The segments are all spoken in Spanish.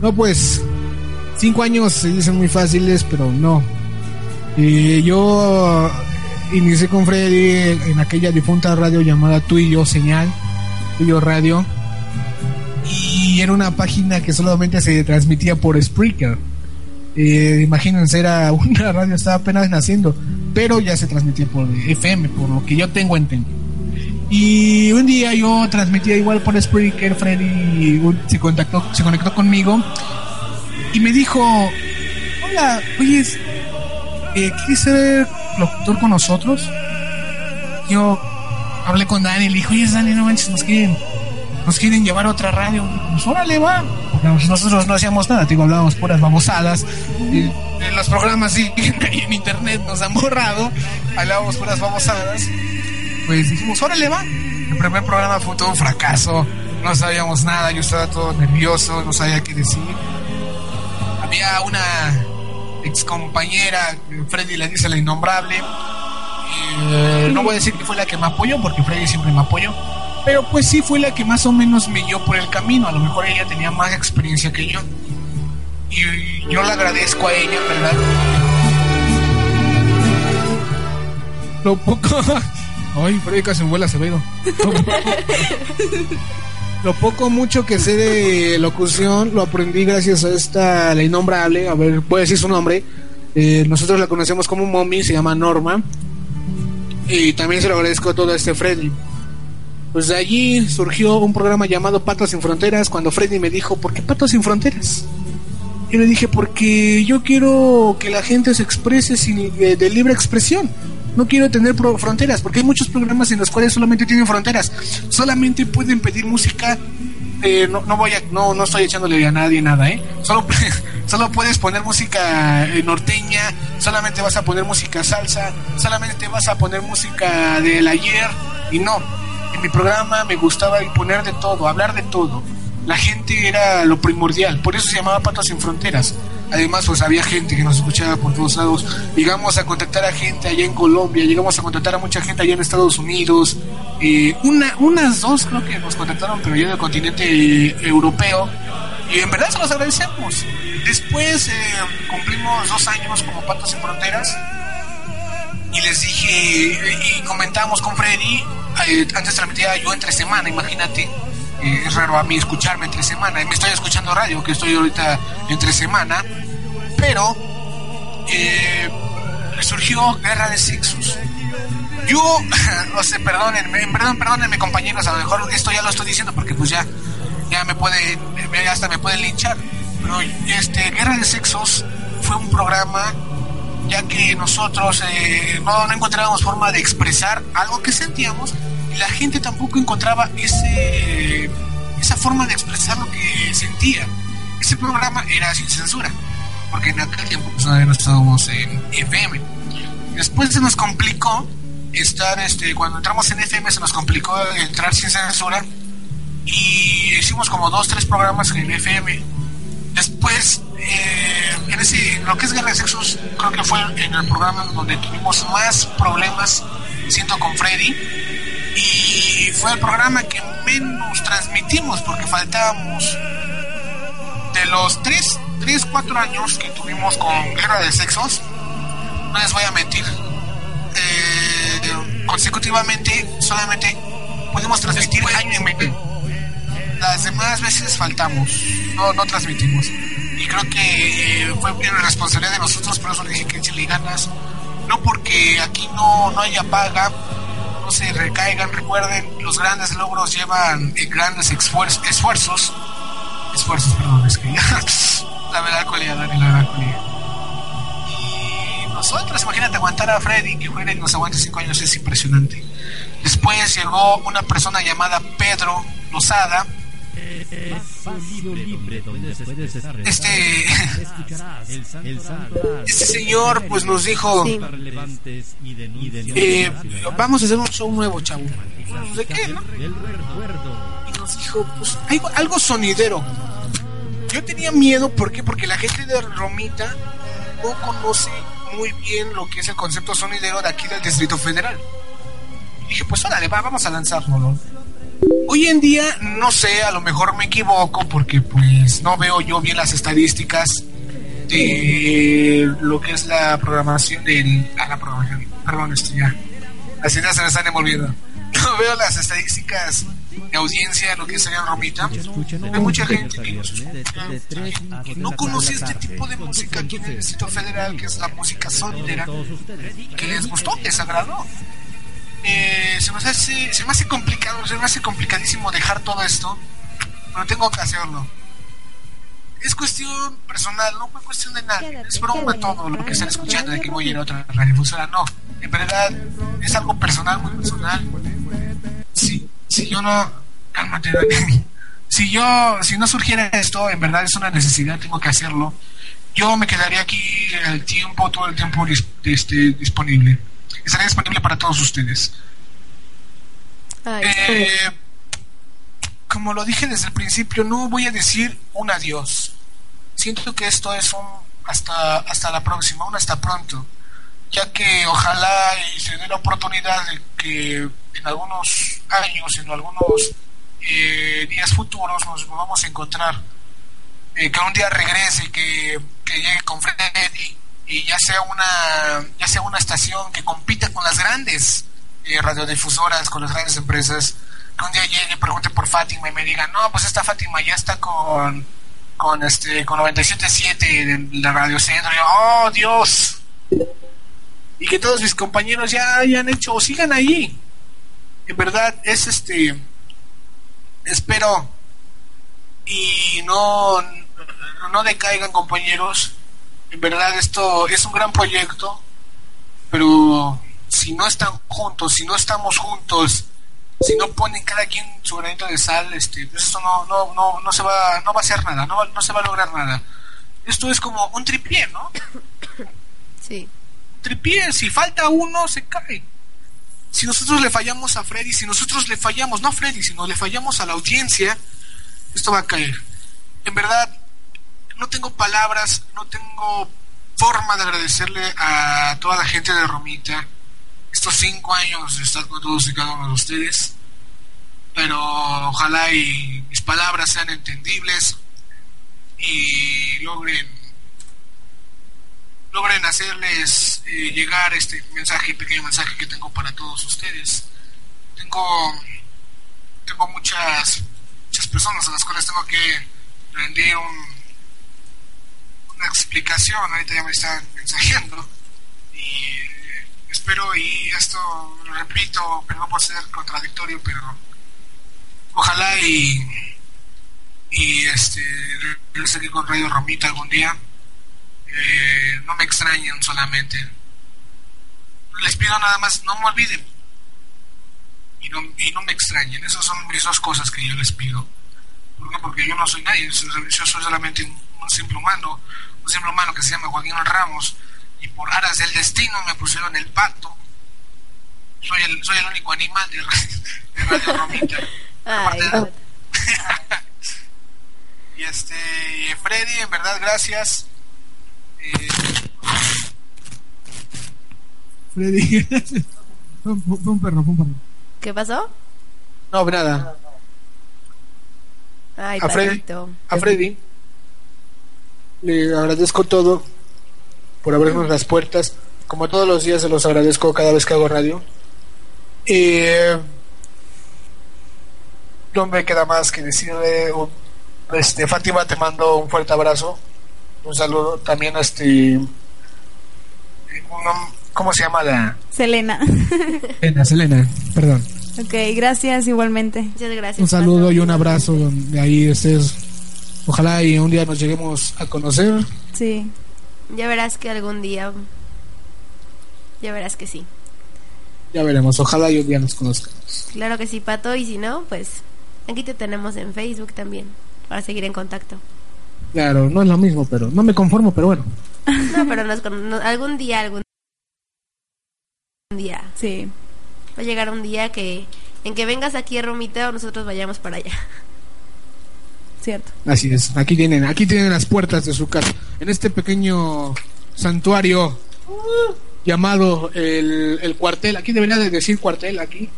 No, pues, cinco años se dicen muy fáciles, pero no. Eh, yo inicié con Freddy en aquella difunta radio llamada Tú y Yo Señal, Tú y Yo Radio. Y era una página que solamente se transmitía por Spreaker. Eh, imagínense, era una radio, estaba apenas naciendo, pero ya se transmitía por FM, por lo que yo tengo entendido. Y un día yo transmitía igual por Spreaker, Freddy se contactó, se conectó conmigo y me dijo, hola, oye, eh, ¿quieres ser locutor con nosotros? Yo hablé con Dani y le dije, oye, Dani, no manches, nos quieren, nos quieren llevar a otra radio. Pues órale, va. Porque nosotros no hacíamos nada, digo, hablábamos puras babosadas. Los programas sí, en internet nos han borrado, hablábamos puras babosadas. Pues dijimos, órale, va. El primer programa fue todo un fracaso, no sabíamos nada, yo estaba todo nervioso, no sabía qué decir. Había una ex compañera, Freddy le dice la innombrable. Eh, no voy a decir que fue la que me apoyó, porque Freddy siempre me apoyó. Pero pues sí fue la que más o menos me guió por el camino. A lo mejor ella tenía más experiencia que yo. Y yo le agradezco a ella, ¿verdad? Lo poco. Ay, Freddy casi me vuela Acevedo. Lo poco mucho que sé de locución lo aprendí gracias a esta la innombrable, a ver, voy decir su nombre. Eh, nosotros la conocemos como Mommy, se llama Norma. Y también se lo agradezco a todo este Freddy. Pues de allí surgió un programa llamado Patos sin Fronteras cuando Freddy me dijo, ¿por qué Patos sin Fronteras? Yo le dije, porque yo quiero que la gente se exprese sin, de, de libre expresión no quiero tener fronteras, porque hay muchos programas en los cuales solamente tienen fronteras. Solamente pueden pedir música. Eh, no, no voy a, no, no estoy echándole a nadie nada, ¿eh? Solo, solo puedes poner música eh, norteña, solamente vas a poner música salsa, solamente vas a poner música del ayer y no. En mi programa me gustaba poner de todo, hablar de todo. La gente era lo primordial, por eso se llamaba Patos sin Fronteras Además, pues había gente que nos escuchaba por todos lados. Llegamos a contactar a gente allá en Colombia, llegamos a contactar a mucha gente allá en Estados Unidos. Eh, una, unas dos creo que nos contactaron, pero ya del continente eh, europeo. Y en verdad se los agradecemos. Después eh, cumplimos dos años como Patos en Fronteras. Y les dije, y comentamos con Freddy, antes transmitía yo entre semana, imagínate eh, es raro a mí escucharme entre semana. Me estoy escuchando radio, que estoy ahorita entre semana, pero eh, surgió Guerra de Sexos. Yo, no sé, perdónenme, perdón, perdónenme compañeros, a lo mejor esto ya lo estoy diciendo porque pues ya, ya me puede, hasta me pueden linchar. Pero este, Guerra de Sexos fue un programa ya que nosotros eh, no, encontrábamos forma de expresar algo que sentíamos la gente tampoco encontraba ese, esa forma de expresar lo que sentía. Ese programa era sin censura, porque en aquel tiempo pues, no estábamos en FM. Después se nos complicó estar, este, cuando entramos en FM se nos complicó entrar sin censura y hicimos como dos, tres programas en FM. Después, eh, en ese, lo que es Guerra de Sexos, creo que fue en el programa donde tuvimos más problemas, siento con Freddy, y fue el programa que menos transmitimos porque faltábamos de los 3, 3 4 años que tuvimos con Guerra de Sexos, no les voy a mentir, eh, consecutivamente solamente pudimos transmitir año y medio. Las demás veces faltamos, no, no transmitimos. Y creo que eh, fue una responsabilidad de nosotros, por eso le dije que si le ganas. No porque aquí no, no haya paga, se recaigan. Recuerden, los grandes logros llevan eh, grandes esfuerzos. Esfuerzos, perdón, es que la melancolía, Dani, la melancolía. Y nosotros, imagínate aguantar a Freddy, que Freddy nos aguante cinco años, es impresionante. Después llegó una persona llamada Pedro Lozada este, este señor pues nos dijo eh, vamos a hacer un show nuevo, chavo. ¿De qué, no? Y nos dijo, pues algo, algo sonidero. Yo tenía miedo, ¿por qué? Porque la gente de Romita no conoce muy bien lo que es el concepto sonidero de aquí del Distrito Federal. Y dije, pues órale, va, vamos a lanzarlo, Hoy en día, no sé, a lo mejor me equivoco porque pues no veo yo bien las estadísticas de lo que es la programación del... Ah, la programación, perdón, esto ya. Las ideas se me están envolviendo. No veo las estadísticas de audiencia, lo que sería Romita. Hay mucha gente que, no conoce este tipo de música aquí en el Distrito Federal, que es la música soltera, que les gustó, les agradó. Se, me hace, se me hace complicado, se me hace complicadísimo dejar todo esto, pero tengo que hacerlo. Es cuestión personal, no fue cuestión de nadie. Es broma todo lo que están escuchando de que voy a ir a otra radiodifusora. No, en verdad es algo personal, muy personal. Si, si yo no. Cálmate, Si yo, si no surgiera esto, en verdad es una necesidad, tengo que hacerlo. Yo me quedaría aquí el tiempo, todo el tiempo este, disponible estará disponible para todos ustedes. Eh, como lo dije desde el principio, no voy a decir un adiós. Siento que esto es un hasta, hasta la próxima, un hasta pronto, ya que ojalá y se dé la oportunidad de que en algunos años, en algunos eh, días futuros nos vamos a encontrar, eh, que un día regrese, que, que llegue con Freddy y ya sea una ya sea una estación que compita con las grandes eh, radiodifusoras, con las grandes empresas, que un día llegue y pregunte por Fátima y me diga, no, pues esta Fátima ya está con con este con 97.7 de la Radio Centro, y oh Dios, y que todos mis compañeros ya hayan hecho o sigan ahí. En verdad es este, espero y no no decaigan compañeros. En verdad esto es un gran proyecto, pero si no están juntos, si no estamos juntos, si no ponen cada quien su granito de sal, este, pues esto no, no, no, no se va, no va a hacer nada, no, no se va a lograr nada. Esto es como un tripié, ¿no? Sí. Tripié, si falta uno, se cae. Si nosotros le fallamos a Freddy, si nosotros le fallamos, no a Freddy, sino le fallamos a la audiencia, esto va a caer. En verdad, no tengo palabras, no tengo forma de agradecerle a toda la gente de Romita estos cinco años de estar con todos y cada uno de ustedes. Pero ojalá y mis palabras sean entendibles y logren logren hacerles eh, llegar este mensaje, pequeño mensaje que tengo para todos ustedes. Tengo tengo muchas muchas personas a las cuales tengo que rendir un una explicación, ahorita ya me están mensajeando y espero y esto lo repito, perdón por ser contradictorio, pero ojalá y y este regrese aquí con Radio Romita algún día. Eh, no me extrañen solamente. Les pido nada más no me olviden. Y no, y no me extrañen. Esas son mis dos cosas que yo les pido. ¿Por porque yo no soy nadie. Yo soy solamente un simple humano un simple humano que se llama Joaquín Ramos y por aras del destino me pusieron el pacto. Soy el, soy el único animal de, Radio Romita. y este, Freddy, en verdad, gracias. Eh, Freddy, fue, un perro, fue un perro. ¿Qué pasó? No, nada. Ay, a, Freddy, a Freddy le agradezco todo por abrirnos las puertas. Como todos los días se los agradezco cada vez que hago radio. Y no me queda más que decirle, este, Fátima, te mando un fuerte abrazo. Un saludo también a este... ¿Cómo se llama la...? Selena. Selena, Selena, perdón. Ok, gracias igualmente. Muchas gracias. Un saludo y un abrazo donde ahí estés Ojalá y un día nos lleguemos a conocer. Sí. Ya verás que algún día. Ya verás que sí. Ya veremos. Ojalá y un día nos conozcamos. Claro que sí, Pato. Y si no, pues aquí te tenemos en Facebook también. Para seguir en contacto. Claro, no es lo mismo, pero no me conformo, pero bueno. no, pero algún día, algún día. Sí. Va a llegar un día que en que vengas aquí a Romita o nosotros vayamos para allá. Cierto. Así es. Aquí tienen, aquí tienen las puertas de su casa. En este pequeño santuario llamado el, el cuartel. Aquí debería de decir cuartel, aquí.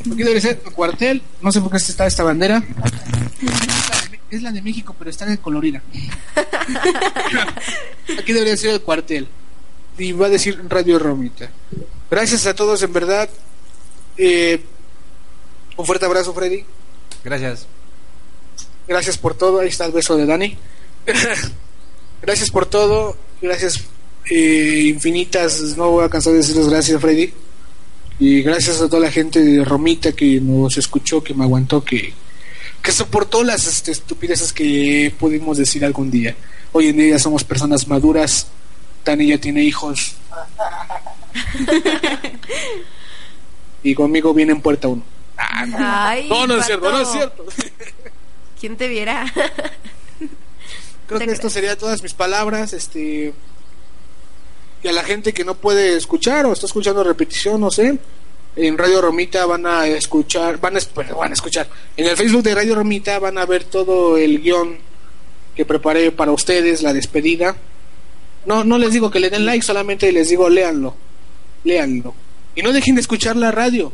Aquí debería ser cuartel. No sé por qué está esta bandera. Es la de México, pero está de colorida. Aquí debería ser el cuartel. Y va a decir Radio Romita. Gracias a todos, en verdad. Eh, un fuerte abrazo, Freddy. Gracias. Gracias por todo. Ahí está el beso de Dani. gracias por todo. Gracias eh, infinitas. No voy a cansar de decirles gracias, Freddy. Y gracias a toda la gente de Romita que nos escuchó, que me aguantó, que, que soportó las este, estupideces que pudimos decir algún día. Hoy en día ya somos personas maduras. Dani ya tiene hijos. y conmigo viene en puerta uno. Ay, no, no es cierto, no es cierto. ¿Quién te viera? Creo que esto sería todas mis palabras. Este. Y a la gente que no puede escuchar o está escuchando repetición, no sé. En Radio Romita van a escuchar, van a, bueno, van a escuchar. En el Facebook de Radio Romita van a ver todo el guion que preparé para ustedes, la despedida. No, no les digo que le den like, solamente les digo léanlo. Léanlo. Y no dejen de escuchar la radio.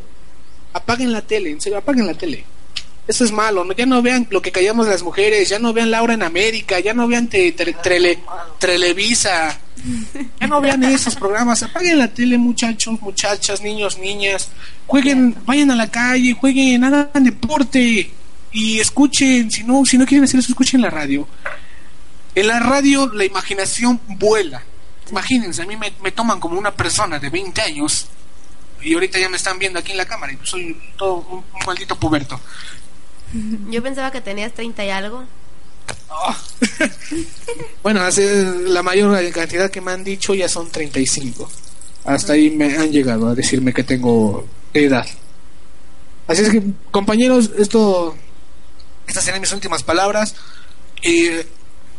Apaguen la tele, en serio, apaguen la tele. Eso es malo, ¿no? ya no vean lo que callamos las mujeres, ya no vean Laura en América, ya no vean te, trele- Televisa, ya no vean esos programas, apaguen la tele muchachos, muchachas, niños, niñas, jueguen, vayan a la calle, jueguen, hagan deporte y escuchen, si no, si no quieren hacer eso, escuchen la radio. En la radio la imaginación vuela. Imagínense, a mí me, me toman como una persona de 20 años y ahorita ya me están viendo aquí en la cámara y soy todo un maldito puberto. Yo pensaba que tenías 30 y algo. Bueno, hace la mayor cantidad que me han dicho ya son 35. Hasta ahí me han llegado a decirme que tengo edad. Así es que, compañeros, esto estas serán mis últimas palabras. Eh,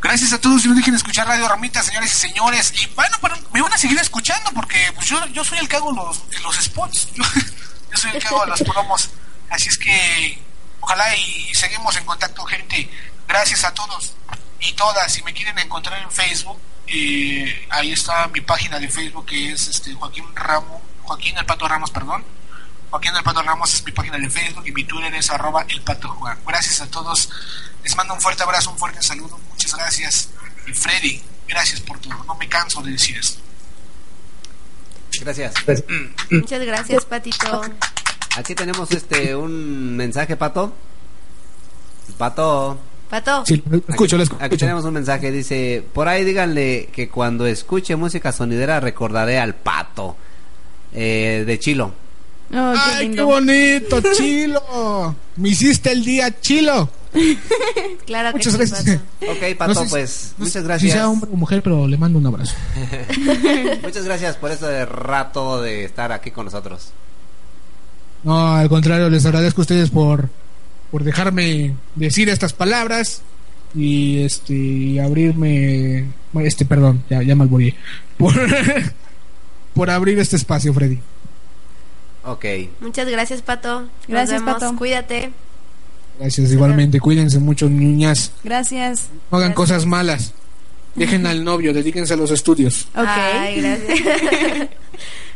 gracias a todos y no dejen de escuchar Radio Ramita, señores y señores. Y bueno, me van a seguir escuchando porque pues, yo, yo soy el que hago los, los spots. Yo, yo soy el que hago los promos. Así es que ojalá y seguimos en contacto, gente. Gracias a todos y todas. Si me quieren encontrar en Facebook, eh, ahí está mi página de Facebook que es este Joaquín Ramos, Joaquín el Pato Ramos, perdón. Joaquín el Pato Ramos es mi página de Facebook y mi Twitter es arroba el Pato Juan. Gracias a todos. Les mando un fuerte abrazo, un fuerte saludo. Muchas gracias. Y Freddy, gracias por todo. No me canso de decir esto. Gracias. Muchas gracias, Patito. Aquí tenemos este un mensaje, Pato. Pato. Pato. Sí, lo escucho, lo Aquí escucho. tenemos un mensaje, dice, por ahí díganle que cuando escuche música sonidera recordaré al pato eh, de Chilo. Oh, qué ¡Ay, qué bonito, Chilo! Me hiciste el día, Chilo. Claro que Muchas gracias. Pato. Ok, Pato, No sé si- pues no muchas Si gracias. sea hombre o mujer, pero le mando un abrazo. Muchas gracias por este rato de estar aquí con nosotros. No, al contrario, les agradezco a ustedes por, por dejarme decir estas palabras y este y abrirme este perdón, ya, ya. Por, por abrir este espacio, Freddy. Ok. Muchas gracias, Pato. Nos Gracias, vemos. Pato. Cuídate. Gracias, igualmente. Cuídense mucho, niñas. Gracias. No hagan Gracias. cosas malas. Dejen al novio, dedíquense a los estudios. Ok. Ay, gracias.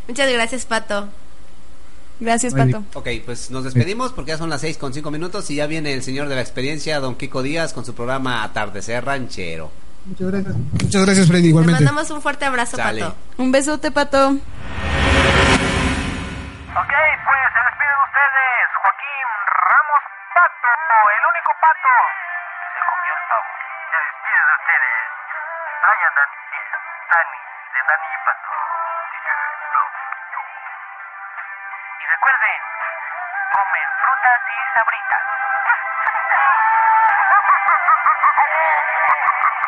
Muchas gracias, Pato. Gracias. Pato. Ok, pues nos despedimos porque ya son las seis con cinco minutos y ya viene el señor de la experiencia, don Kiko Díaz, con su programa Atardecer Ranchero. Muchas gracias. Muchas gracias, Freddy, Te igualmente. mandamos un fuerte abrazo, Sale. Pato. Un besote, Pato. Ok, pues se despide de ustedes Joaquín Ramos Pato, el único pato que se comió el pavo. Se despide de ustedes Brian Dan Dani, de Dani y Pato recuerden, comen frutas y sabritas.